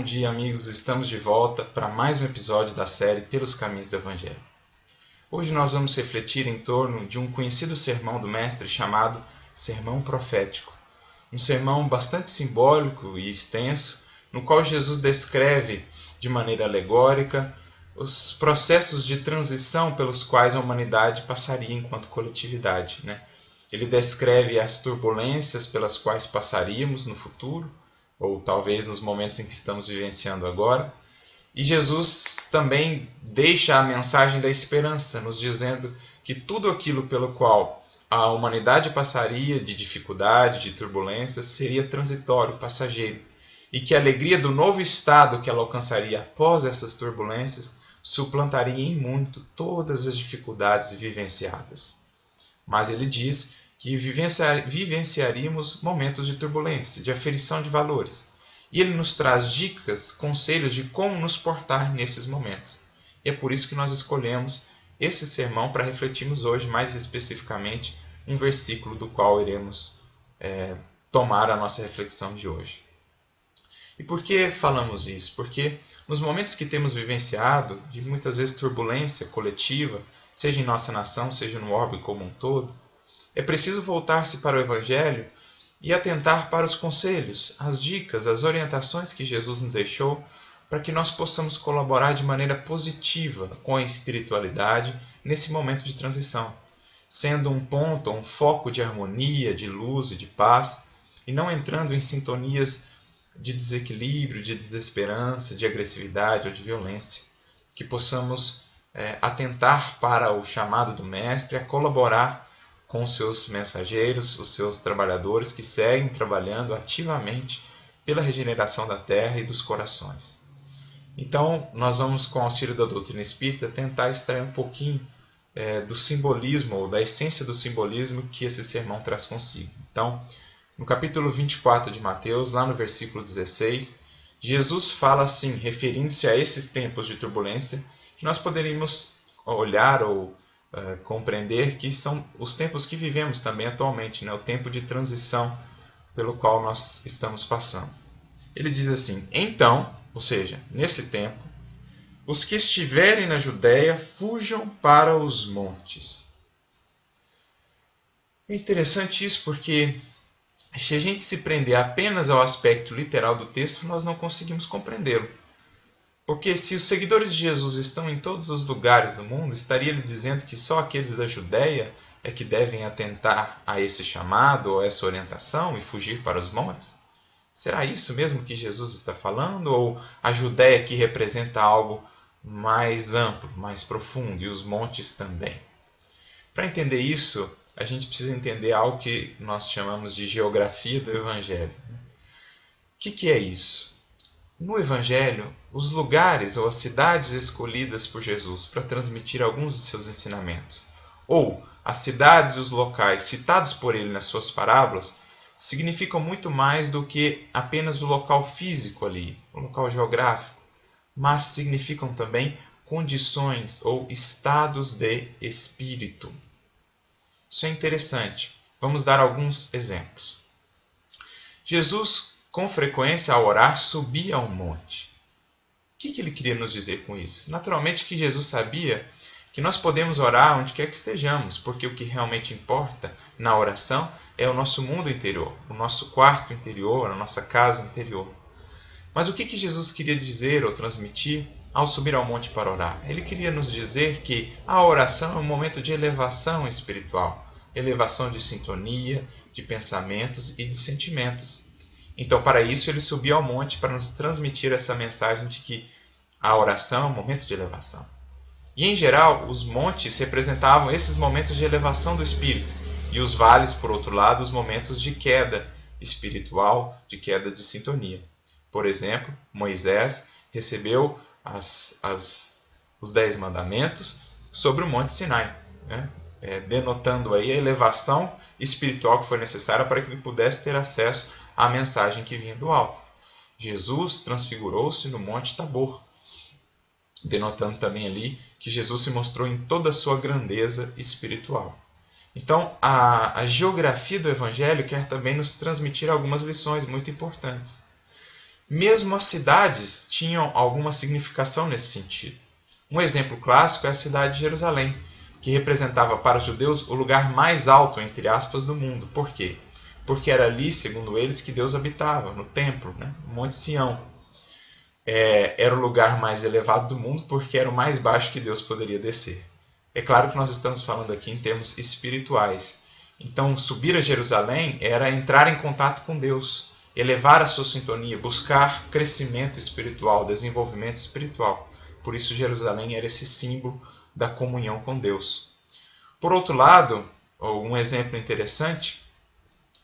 Bom dia, amigos. Estamos de volta para mais um episódio da série Pelos Caminhos do Evangelho. Hoje nós vamos refletir em torno de um conhecido sermão do Mestre chamado Sermão Profético. Um sermão bastante simbólico e extenso, no qual Jesus descreve de maneira alegórica os processos de transição pelos quais a humanidade passaria enquanto coletividade. Né? Ele descreve as turbulências pelas quais passaríamos no futuro ou talvez nos momentos em que estamos vivenciando agora. E Jesus também deixa a mensagem da esperança, nos dizendo que tudo aquilo pelo qual a humanidade passaria de dificuldade, de turbulências, seria transitório, passageiro, e que a alegria do novo estado que ela alcançaria após essas turbulências suplantaria em muito todas as dificuldades vivenciadas. Mas ele diz que vivenciaríamos momentos de turbulência, de aferição de valores. E ele nos traz dicas, conselhos de como nos portar nesses momentos. E é por isso que nós escolhemos esse sermão para refletirmos hoje, mais especificamente, um versículo do qual iremos é, tomar a nossa reflexão de hoje. E por que falamos isso? Porque nos momentos que temos vivenciado, de muitas vezes turbulência coletiva, seja em nossa nação, seja no orbe como um todo, é preciso voltar-se para o Evangelho e atentar para os conselhos, as dicas, as orientações que Jesus nos deixou para que nós possamos colaborar de maneira positiva com a espiritualidade nesse momento de transição, sendo um ponto, um foco de harmonia, de luz e de paz, e não entrando em sintonias de desequilíbrio, de desesperança, de agressividade ou de violência. Que possamos é, atentar para o chamado do Mestre a colaborar com os seus mensageiros, os seus trabalhadores que seguem trabalhando ativamente pela regeneração da terra e dos corações. Então, nós vamos, com o auxílio da doutrina espírita, tentar extrair um pouquinho é, do simbolismo, ou da essência do simbolismo que esse sermão traz consigo. Então, no capítulo 24 de Mateus, lá no versículo 16, Jesus fala assim, referindo-se a esses tempos de turbulência, que nós poderíamos olhar ou uh, compreender que são os tempos que vivemos também atualmente, né? o tempo de transição pelo qual nós estamos passando. Ele diz assim: Então, ou seja, nesse tempo, os que estiverem na Judéia fujam para os montes. É interessante isso porque se a gente se prender apenas ao aspecto literal do texto, nós não conseguimos compreendê-lo. Porque se os seguidores de Jesus estão em todos os lugares do mundo, estaria ele dizendo que só aqueles da Judéia é que devem atentar a esse chamado ou essa orientação e fugir para os montes? Será isso mesmo que Jesus está falando? Ou a Judéia que representa algo mais amplo, mais profundo e os montes também? Para entender isso, a gente precisa entender algo que nós chamamos de geografia do Evangelho. O que, que é isso? No Evangelho, os lugares ou as cidades escolhidas por Jesus para transmitir alguns de seus ensinamentos, ou as cidades e os locais citados por ele nas suas parábolas, significam muito mais do que apenas o local físico ali, o local geográfico, mas significam também condições ou estados de espírito. Isso é interessante. Vamos dar alguns exemplos. Jesus com frequência, ao orar, subia a um monte. Que, que ele queria nos dizer com isso? Naturalmente que Jesus sabia que nós podemos orar onde quer que estejamos, porque o que realmente importa na oração é o nosso mundo interior, o nosso quarto interior, a nossa casa interior. Mas o que, que Jesus queria dizer ou transmitir ao subir ao monte para orar? Ele queria nos dizer que a oração é um momento de elevação espiritual, elevação de sintonia, de pensamentos e de sentimentos. Então, para isso, ele subiu ao monte para nos transmitir essa mensagem de que a oração é um momento de elevação. E, em geral, os montes representavam esses momentos de elevação do espírito, e os vales, por outro lado, os momentos de queda espiritual, de queda de sintonia. Por exemplo, Moisés recebeu as, as, os Dez Mandamentos sobre o Monte Sinai, né? é, denotando aí a elevação espiritual que foi necessária para que ele pudesse ter acesso à mensagem que vinha do alto. Jesus transfigurou-se no Monte Tabor, denotando também ali que Jesus se mostrou em toda a sua grandeza espiritual. Então, a, a geografia do Evangelho quer também nos transmitir algumas lições muito importantes. Mesmo as cidades tinham alguma significação nesse sentido. Um exemplo clássico é a cidade de Jerusalém, que representava para os judeus o lugar mais alto, entre aspas, do mundo. Por quê? Porque era ali, segundo eles, que Deus habitava, no templo, né? no Monte Sião. É, era o lugar mais elevado do mundo porque era o mais baixo que Deus poderia descer. É claro que nós estamos falando aqui em termos espirituais. Então, subir a Jerusalém era entrar em contato com Deus, elevar a sua sintonia, buscar crescimento espiritual, desenvolvimento espiritual. Por isso, Jerusalém era esse símbolo da comunhão com Deus. Por outro lado, um exemplo interessante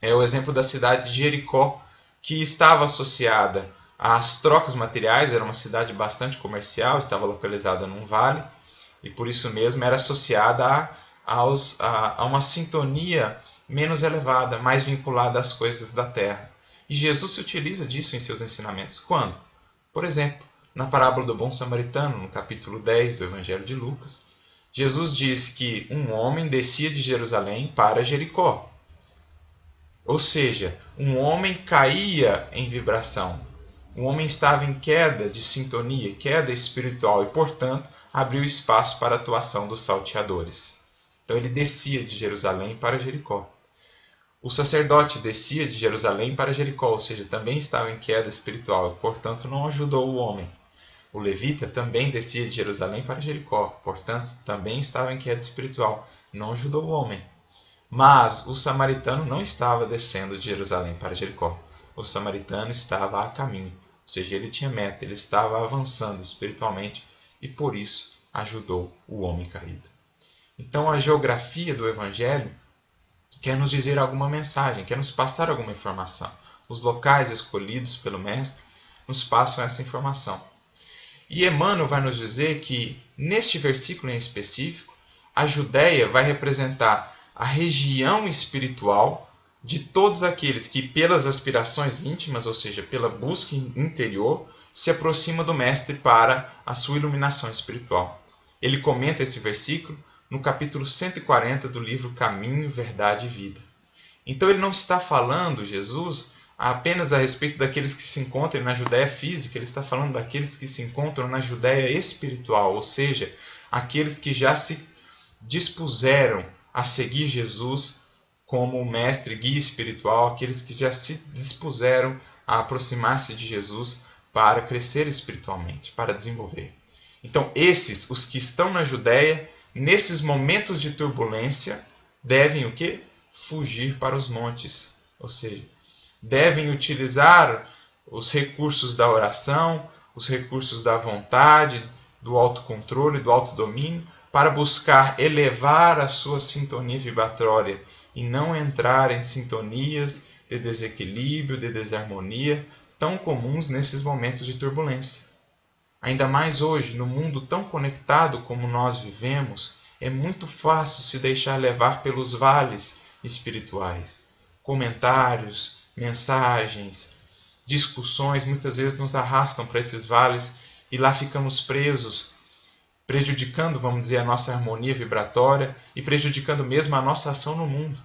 é o exemplo da cidade de Jericó, que estava associada às trocas materiais, era uma cidade bastante comercial, estava localizada num vale, e por isso mesmo era associada a, aos, a, a uma sintonia menos elevada, mais vinculada às coisas da terra. E Jesus se utiliza disso em seus ensinamentos. Quando? Por exemplo, na parábola do bom samaritano, no capítulo 10 do Evangelho de Lucas, Jesus diz que um homem descia de Jerusalém para Jericó. Ou seja, um homem caía em vibração. Um homem estava em queda de sintonia, queda espiritual e, portanto, abriu espaço para a atuação dos salteadores. Então ele descia de Jerusalém para Jericó. O sacerdote descia de Jerusalém para Jericó, ou seja, também estava em queda espiritual e, portanto, não ajudou o homem. O levita também descia de Jerusalém para Jericó, portanto, também estava em queda espiritual, não ajudou o homem. Mas o samaritano não estava descendo de Jerusalém para Jericó. O samaritano estava a caminho, ou seja, ele tinha meta, ele estava avançando espiritualmente e por isso ajudou o homem caído. Então a geografia do evangelho quer nos dizer alguma mensagem, quer nos passar alguma informação. Os locais escolhidos pelo mestre nos passam essa informação. E Emmanuel vai nos dizer que, neste versículo em específico, a Judéia vai representar a região espiritual de todos aqueles que, pelas aspirações íntimas, ou seja, pela busca interior, se aproxima do Mestre para a sua iluminação espiritual. Ele comenta esse versículo no capítulo 140 do livro Caminho, Verdade e Vida. Então ele não está falando, Jesus, apenas a respeito daqueles que se encontram na Judéia física, ele está falando daqueles que se encontram na Judéia espiritual, ou seja, aqueles que já se dispuseram a seguir Jesus como mestre, guia espiritual, aqueles que já se dispuseram a aproximar-se de Jesus para crescer espiritualmente, para desenvolver. Então, esses, os que estão na Judéia, nesses momentos de turbulência, devem o quê? Fugir para os montes, ou seja, devem utilizar os recursos da oração, os recursos da vontade, do autocontrole, do autodomínio, para buscar elevar a sua sintonia vibratória e não entrar em sintonias de desequilíbrio, de desarmonia, tão comuns nesses momentos de turbulência. Ainda mais hoje, no mundo tão conectado como nós vivemos, é muito fácil se deixar levar pelos vales espirituais. Comentários, mensagens, discussões muitas vezes nos arrastam para esses vales e lá ficamos presos, prejudicando, vamos dizer, a nossa harmonia vibratória e prejudicando mesmo a nossa ação no mundo.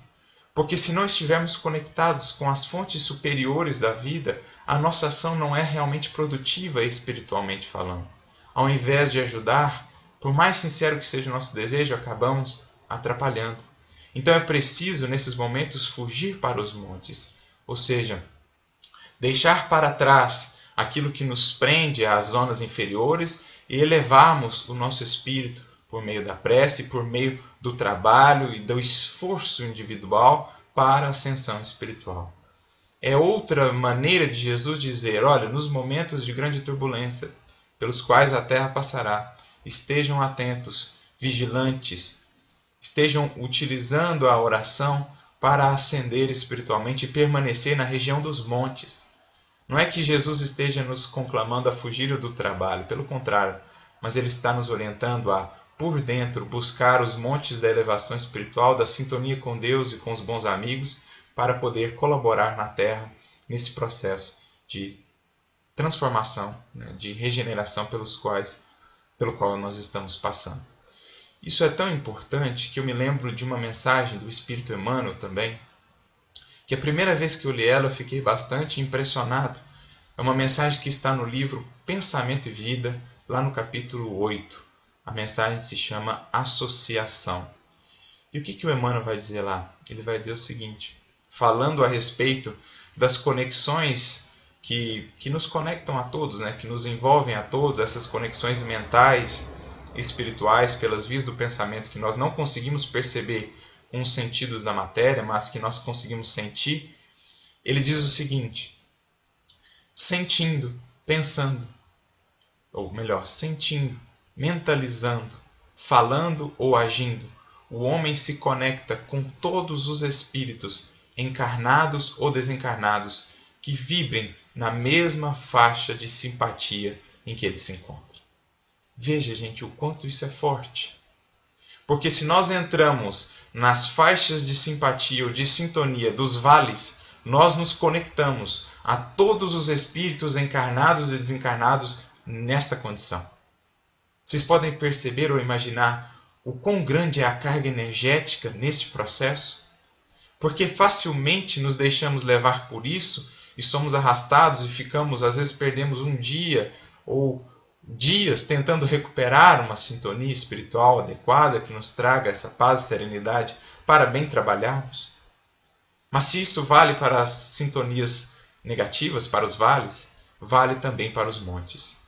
Porque se não estivermos conectados com as fontes superiores da vida, a nossa ação não é realmente produtiva espiritualmente falando. Ao invés de ajudar, por mais sincero que seja o nosso desejo, acabamos atrapalhando. Então é preciso, nesses momentos, fugir para os montes, ou seja, deixar para trás aquilo que nos prende às zonas inferiores e elevarmos o nosso espírito por meio da prece, por meio do trabalho e do esforço individual para a ascensão espiritual. É outra maneira de Jesus dizer: olha, nos momentos de grande turbulência pelos quais a terra passará, estejam atentos, vigilantes, estejam utilizando a oração para ascender espiritualmente e permanecer na região dos montes. Não é que Jesus esteja nos conclamando a fugir do trabalho, pelo contrário, mas ele está nos orientando a, por dentro, buscar os montes da elevação espiritual, da sintonia com Deus e com os bons amigos, para poder colaborar na terra nesse processo de transformação, né, de regeneração pelos quais, pelo qual nós estamos passando. Isso é tão importante que eu me lembro de uma mensagem do Espírito Emmanuel também, que a primeira vez que eu li ela eu fiquei bastante impressionado. É uma mensagem que está no livro Pensamento e Vida, lá no capítulo 8. A mensagem se chama Associação. E o que, que o Emmanuel vai dizer lá? Ele vai dizer o seguinte, falando a respeito das conexões que, que nos conectam a todos, né? que nos envolvem a todos, essas conexões mentais, espirituais, pelas vias do pensamento que nós não conseguimos perceber os sentidos da matéria, mas que nós conseguimos sentir, ele diz o seguinte: sentindo, pensando, ou melhor, sentindo, mentalizando, falando ou agindo, o homem se conecta com todos os espíritos, encarnados ou desencarnados, que vibrem na mesma faixa de simpatia em que ele se encontra. Veja, gente, o quanto isso é forte. Porque se nós entramos nas faixas de simpatia ou de sintonia dos vales, nós nos conectamos a todos os espíritos encarnados e desencarnados nesta condição. Vocês podem perceber ou imaginar o quão grande é a carga energética neste processo? Porque facilmente nos deixamos levar por isso e somos arrastados e ficamos, às vezes perdemos um dia ou dias tentando recuperar uma sintonia espiritual adequada que nos traga essa paz e serenidade para bem trabalharmos. Mas se isso vale para as sintonias negativas, para os vales, vale também para os montes.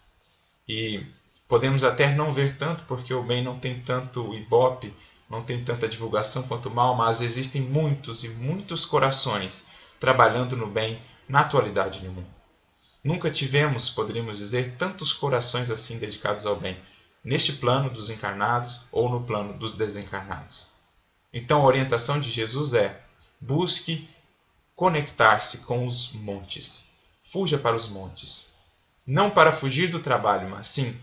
E podemos até não ver tanto, porque o bem não tem tanto ibope, não tem tanta divulgação quanto o mal, mas existem muitos e muitos corações trabalhando no bem na atualidade no mundo. Nunca tivemos, poderíamos dizer, tantos corações assim dedicados ao bem, neste plano dos encarnados ou no plano dos desencarnados. Então a orientação de Jesus é: busque conectar-se com os montes. Fuja para os montes. Não para fugir do trabalho, mas sim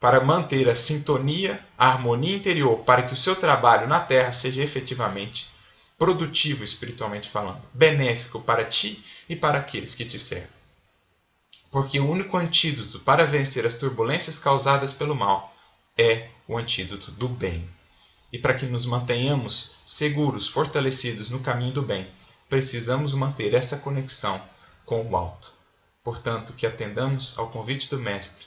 para manter a sintonia, a harmonia interior, para que o seu trabalho na Terra seja efetivamente produtivo espiritualmente falando, benéfico para ti e para aqueles que te servem. Porque o único antídoto para vencer as turbulências causadas pelo mal é o antídoto do bem. E para que nos mantenhamos seguros, fortalecidos no caminho do bem, precisamos manter essa conexão com o alto. Portanto, que atendamos ao convite do Mestre,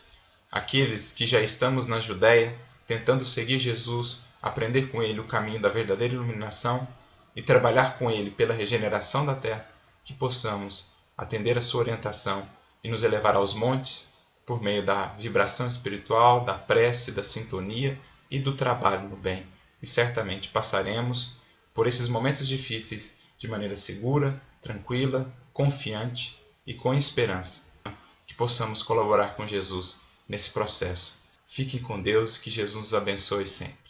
aqueles que já estamos na Judéia, tentando seguir Jesus, aprender com ele o caminho da verdadeira iluminação e trabalhar com Ele pela regeneração da terra, que possamos atender a Sua orientação e nos elevar aos montes por meio da vibração espiritual, da prece, da sintonia e do trabalho no bem. E certamente passaremos por esses momentos difíceis de maneira segura, tranquila, confiante e com esperança. Que possamos colaborar com Jesus nesse processo. Fiquem com Deus, que Jesus nos abençoe sempre.